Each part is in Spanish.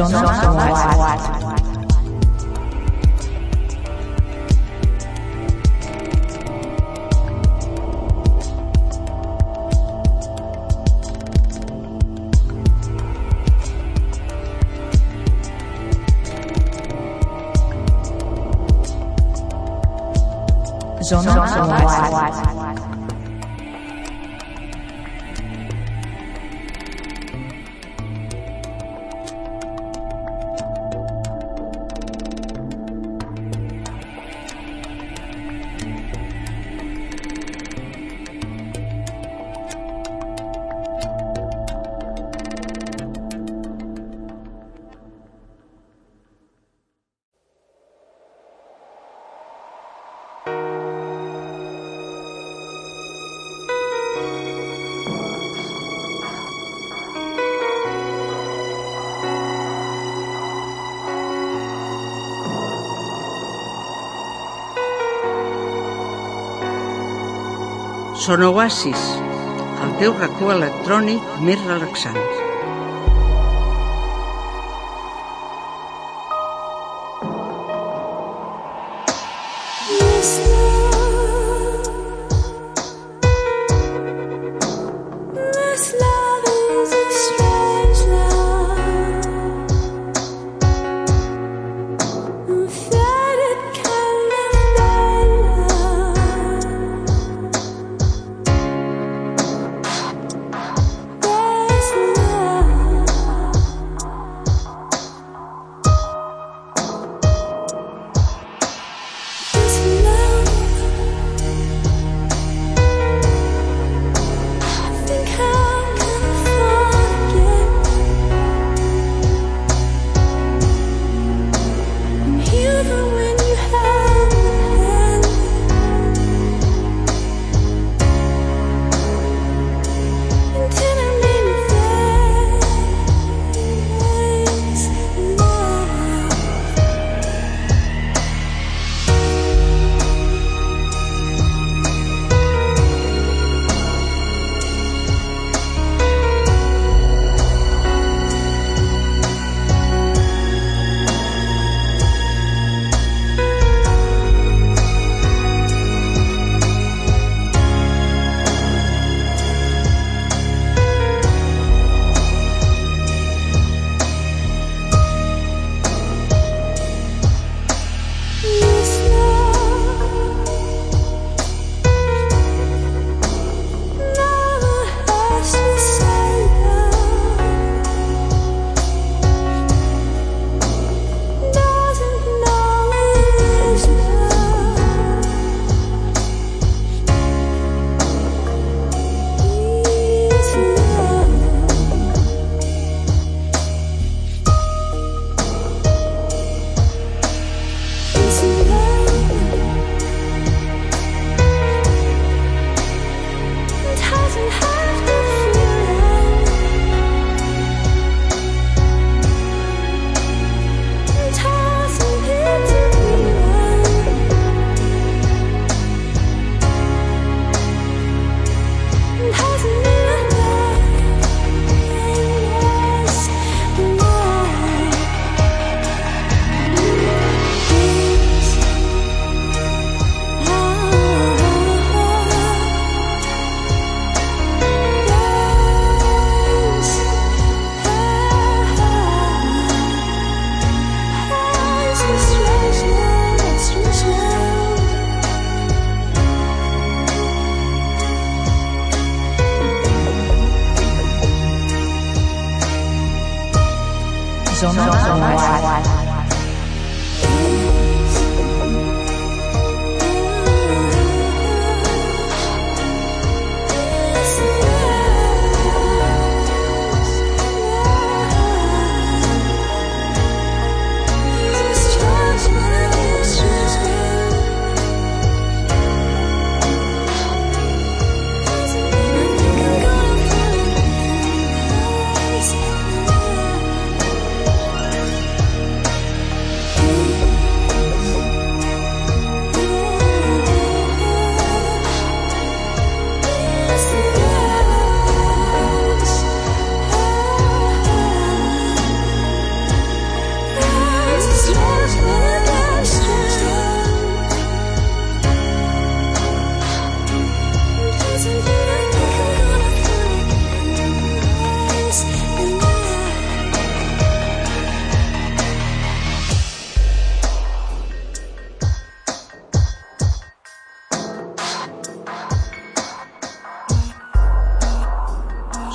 Zona White. Zona Sonoasis, el teu racó electrònic més relaxant.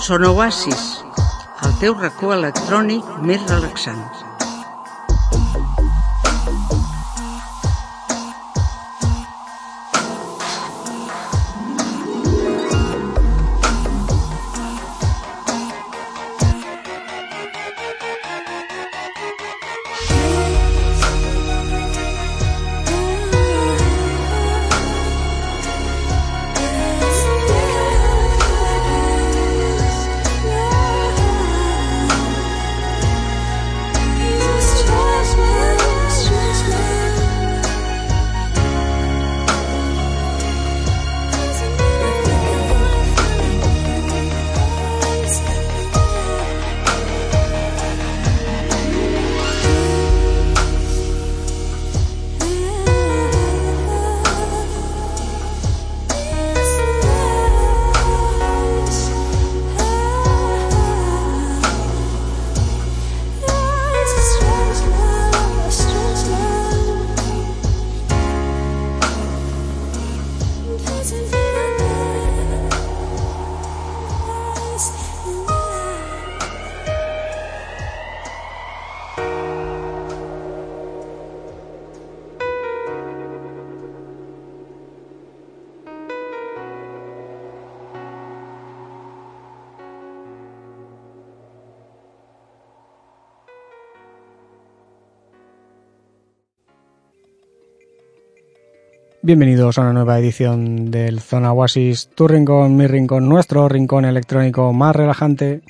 Són Oasis, el teu racó electrònic més relaxant. Bienvenidos a una nueva edición del Zona Oasis, tu rincón, mi rincón, nuestro rincón electrónico más relajante.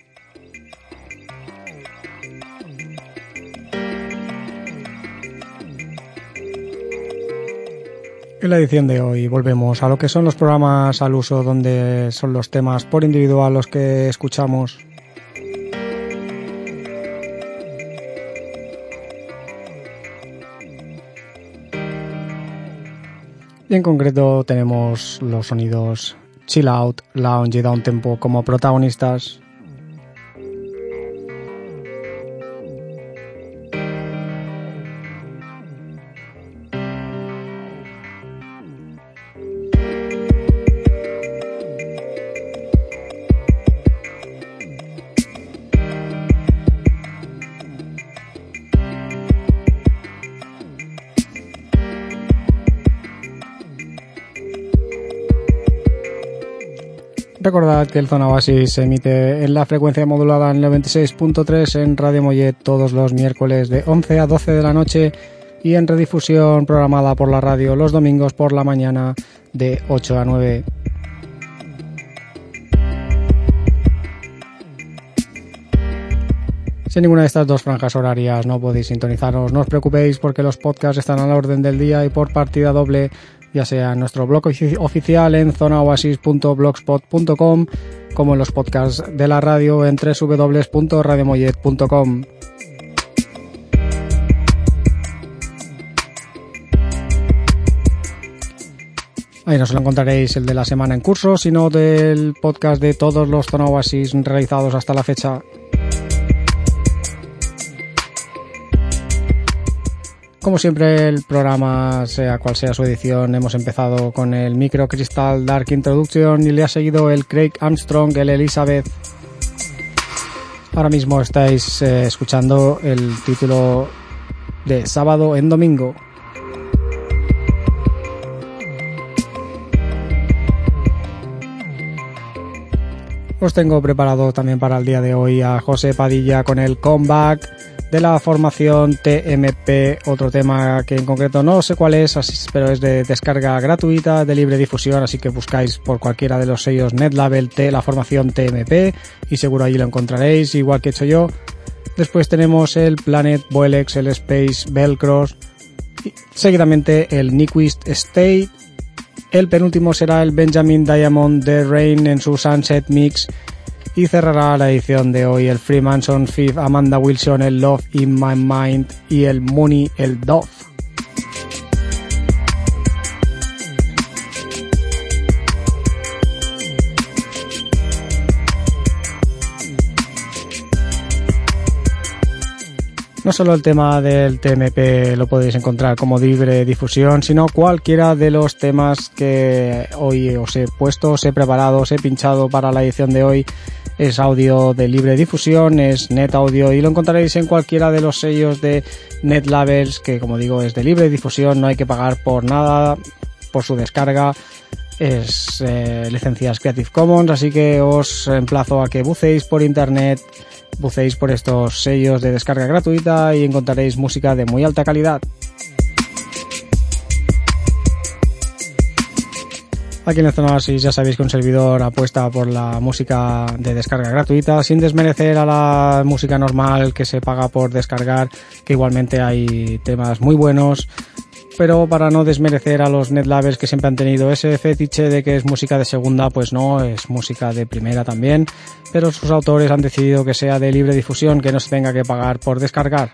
En la edición de hoy volvemos a lo que son los programas al uso donde son los temas por individual los que escuchamos. Y en concreto tenemos los sonidos chill out, lounge y down tempo como protagonistas. Recordad que el Zona Oasis se emite en la frecuencia modulada en el 96.3 en Radio Mollet todos los miércoles de 11 a 12 de la noche y en redifusión programada por la radio los domingos por la mañana de 8 a 9. Si ninguna de estas dos franjas horarias no podéis sintonizarnos, no os preocupéis porque los podcasts están a la orden del día y por partida doble ya sea en nuestro blog ofi- oficial en zonaoasis.blogspot.com como en los podcasts de la radio en www.radiomollet.com. Ahí no solo encontraréis el de la semana en curso, sino del podcast de todos los Zona Oasis realizados hasta la fecha. Como siempre, el programa, sea cual sea su edición, hemos empezado con el Micro Crystal Dark Introduction y le ha seguido el Craig Armstrong, el Elizabeth. Ahora mismo estáis eh, escuchando el título de Sábado en Domingo. Os tengo preparado también para el día de hoy a José Padilla con el comeback de la formación TMP, otro tema que en concreto no sé cuál es, pero es de descarga gratuita, de libre difusión, así que buscáis por cualquiera de los sellos NetLabel T, la formación TMP, y seguro allí lo encontraréis, igual que he hecho yo. Después tenemos el Planet Boelex, el Space Velcros, seguidamente el Nyquist State, el penúltimo será el Benjamin Diamond de Rain en su Sunset Mix y cerrará la edición de hoy el Freemanson Fifth Amanda Wilson el Love in My Mind y el Mooney el Dove. No solo el tema del TMP lo podéis encontrar como libre difusión, sino cualquiera de los temas que hoy os he puesto, os he preparado, os he pinchado para la edición de hoy es audio de libre difusión, es net audio y lo encontraréis en cualquiera de los sellos de net labels que como digo es de libre difusión, no hay que pagar por nada por su descarga. Es eh, licencias Creative Commons, así que os emplazo a que buceéis por internet, buceéis por estos sellos de descarga gratuita y encontraréis música de muy alta calidad. Aquí en Zona Oasis ya sabéis que un servidor apuesta por la música de descarga gratuita, sin desmerecer a la música normal que se paga por descargar, que igualmente hay temas muy buenos, pero para no desmerecer a los netlabels que siempre han tenido ese fetiche de que es música de segunda, pues no, es música de primera también, pero sus autores han decidido que sea de libre difusión, que no se tenga que pagar por descargar.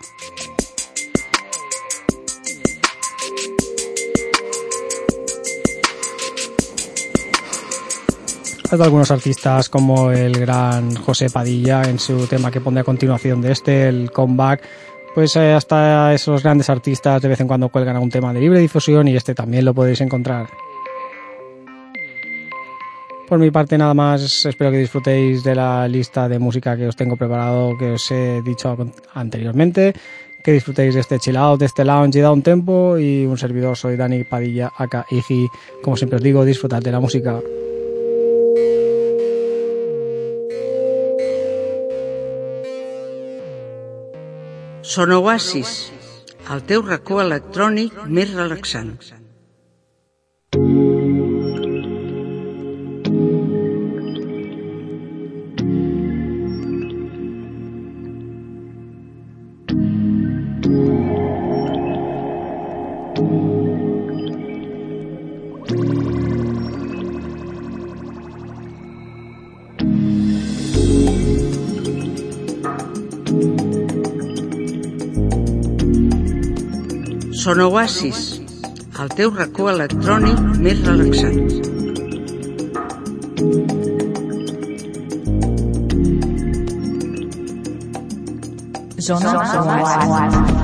Hay algunos artistas como el gran José Padilla en su tema que pone a continuación de este, el comeback, pues eh, hasta esos grandes artistas de vez en cuando cuelgan algún tema de libre difusión y este también lo podéis encontrar. Por mi parte nada más, espero que disfrutéis de la lista de música que os tengo preparado, que os he dicho anteriormente, que disfrutéis de este chill out, de este lounge y da un tempo y un servidor soy Dani Padilla, acá Iji, como siempre os digo, disfrutad de la música. Son Oasis, el teu racó electrònic més relaxant. Son Oasis, el teu racó electrònic més relaxant. Zona Oasis.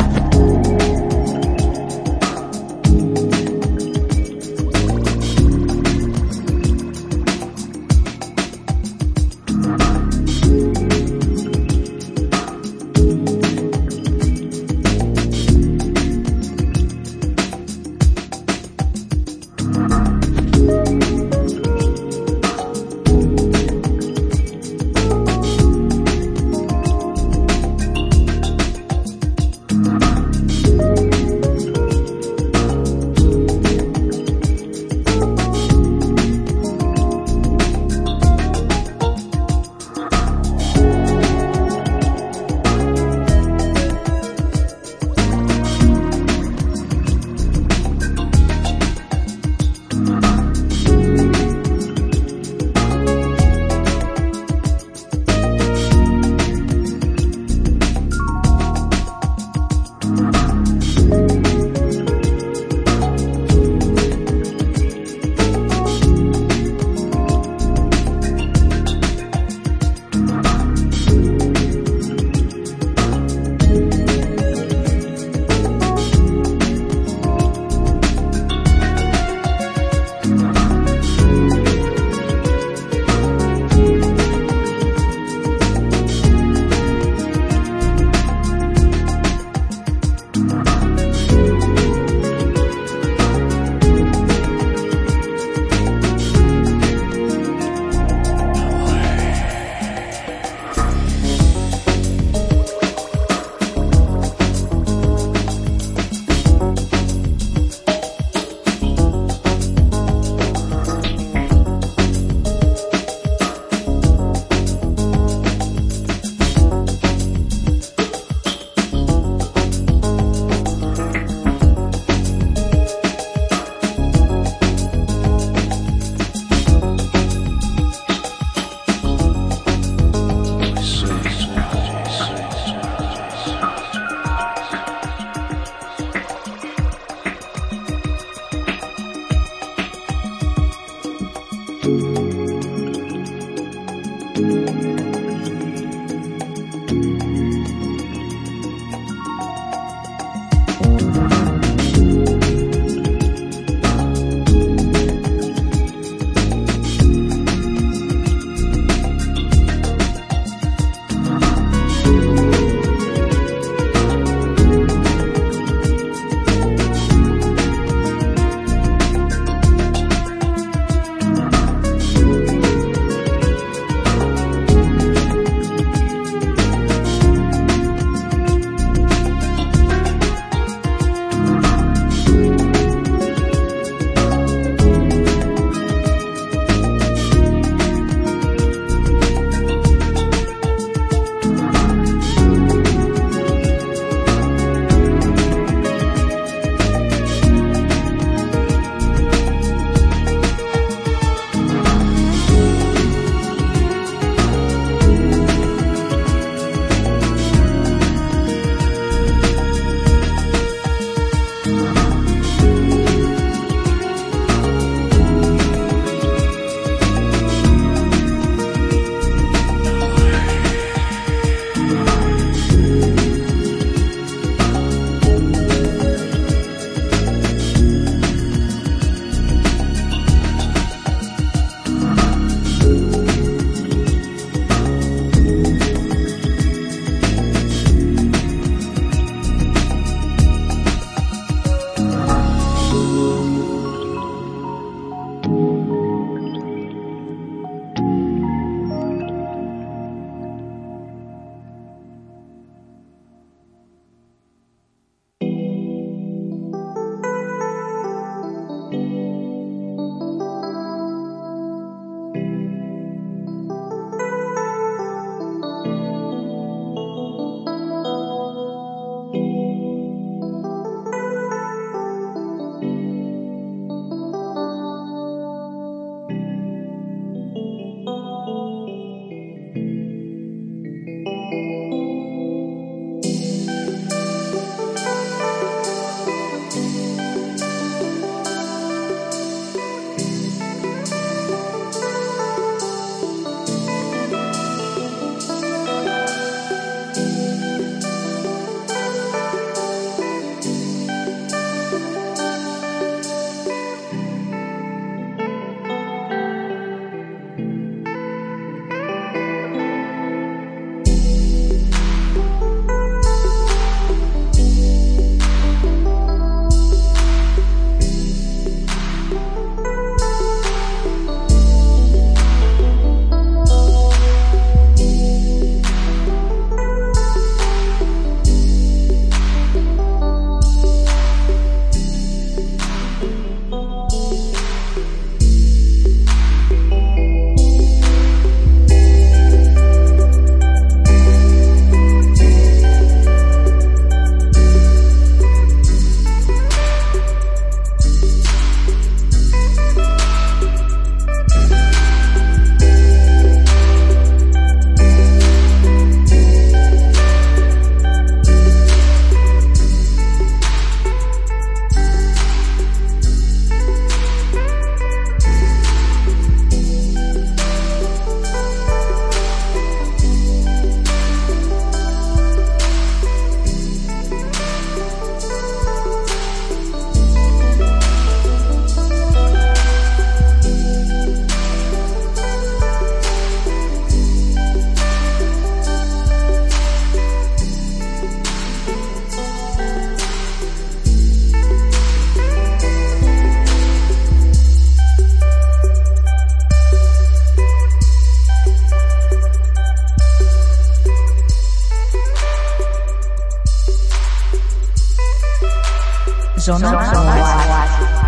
Zona Oasis.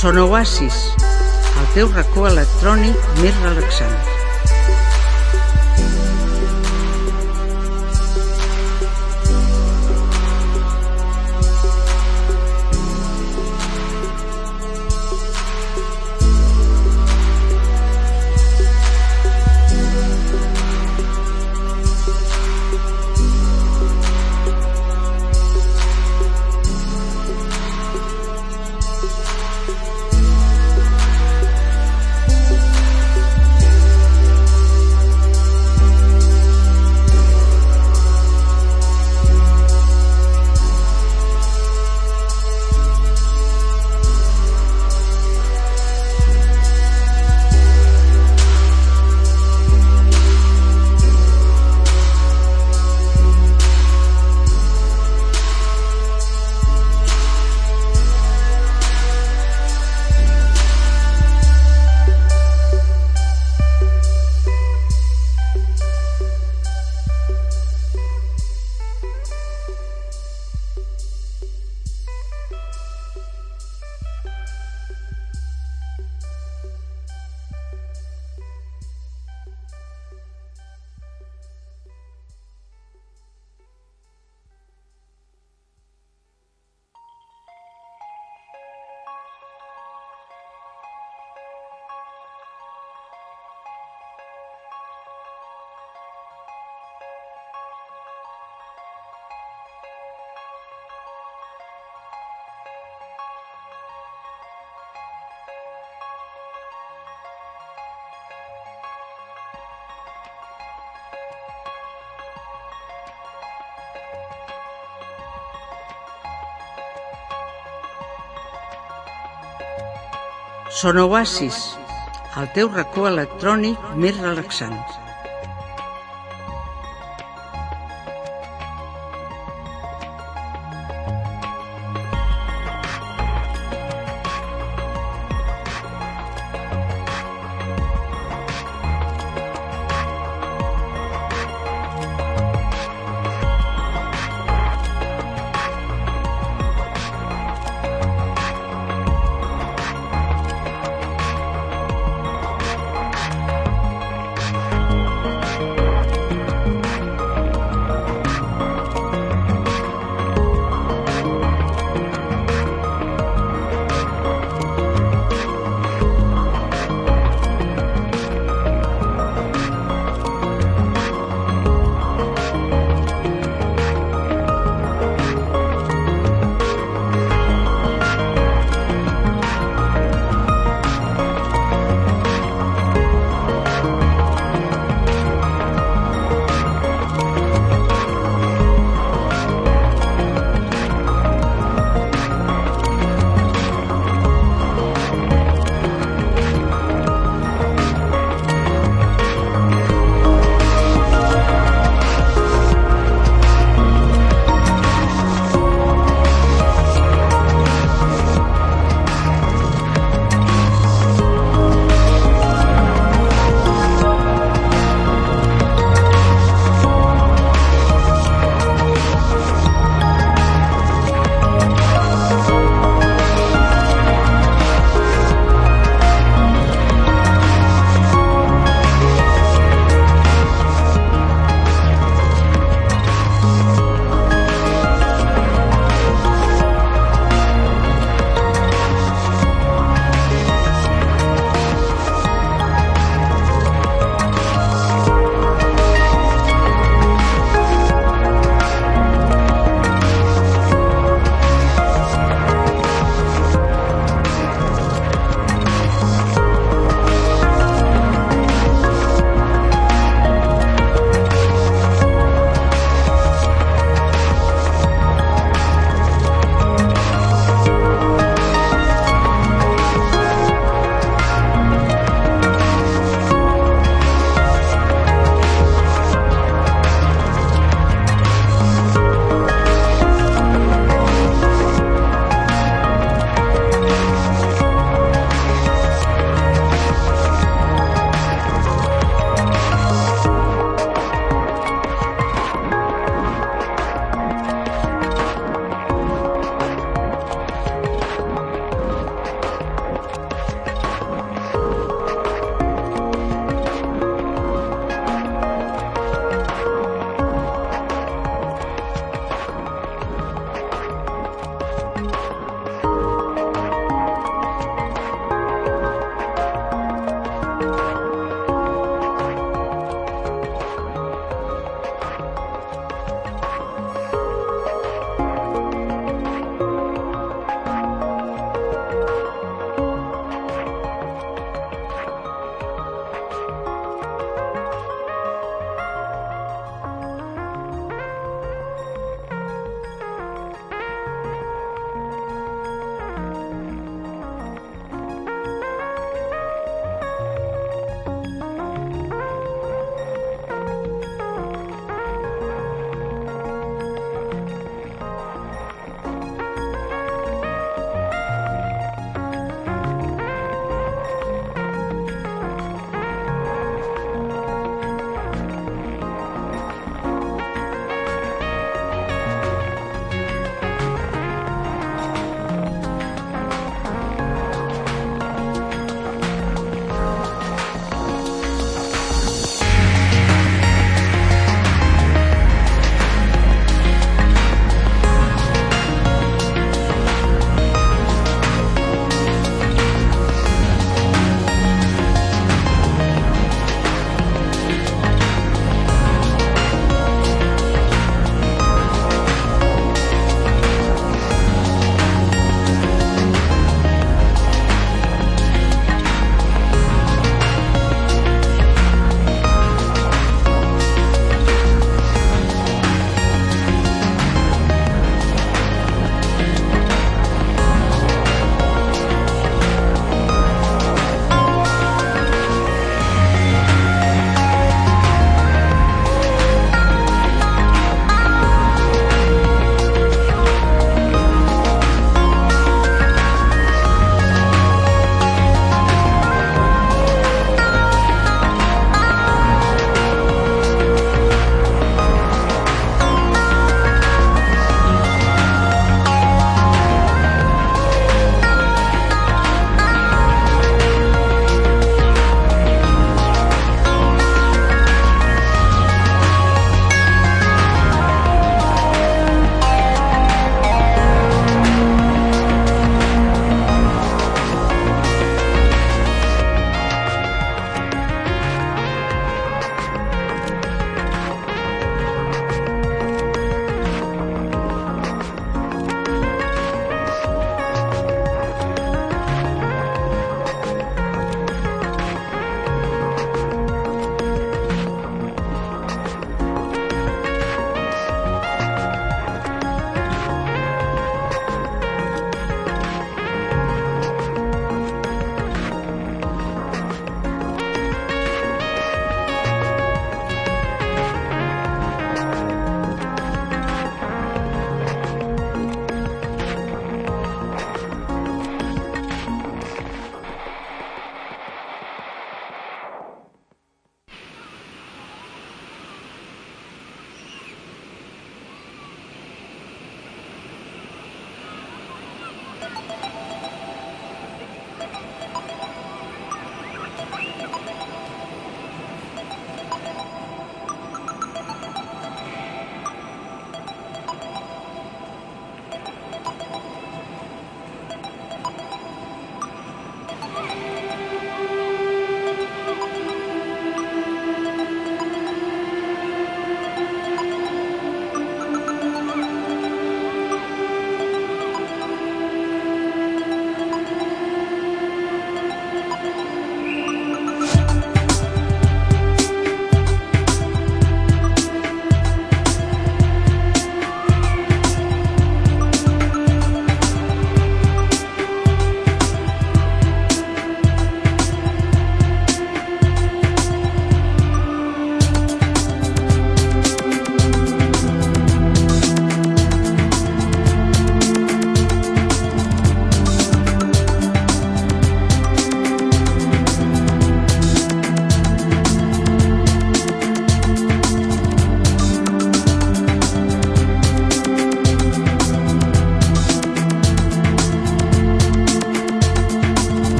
Son Oasis, el teu racó electrònic més relaxant. Son Oasis, el teu racó electrònic més relaxant.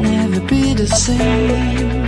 Never be the same.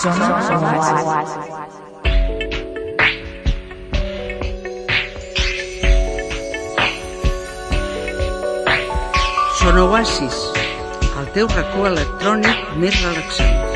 Zona, zona el teu racó electrònic més relaxant.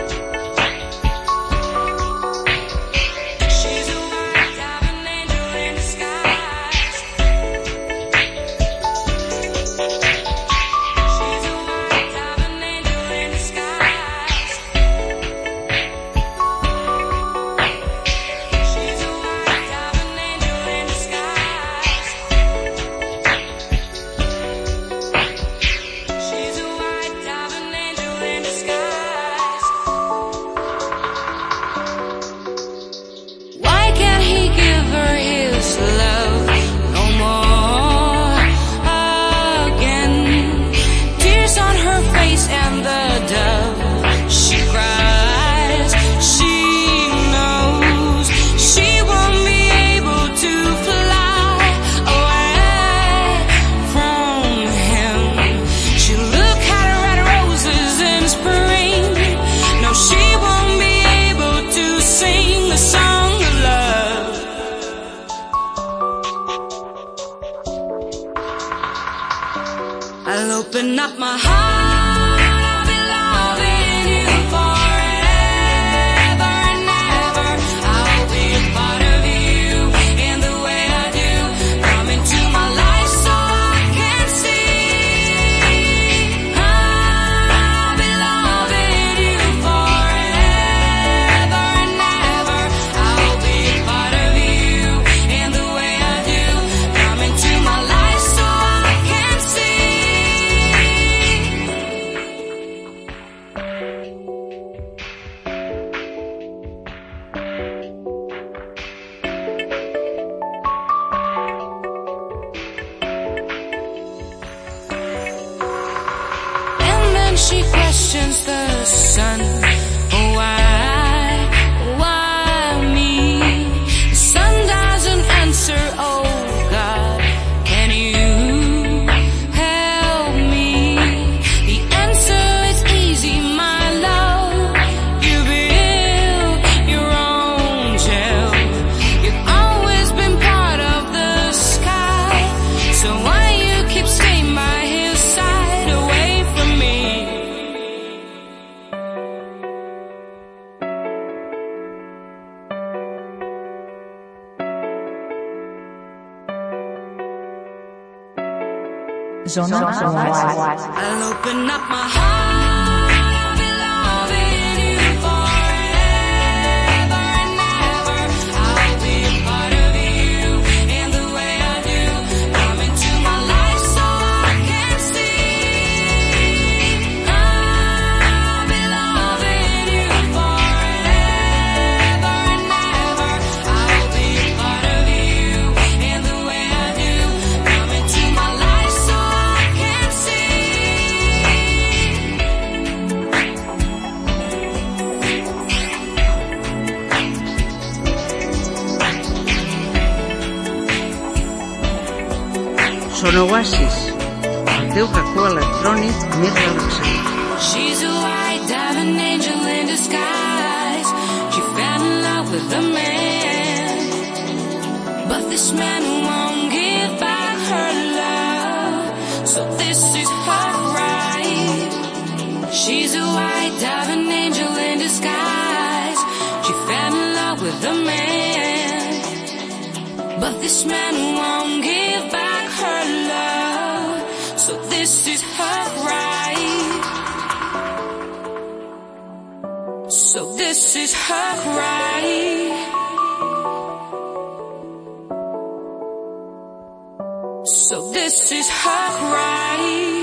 Zona, Zona, I'll open up my heart. un oasis, el teu racó electrònic més relaxant. She's a white diving angel in disguise. She fell in love with a man. But this man This is her right. So this is her right. So this is her right.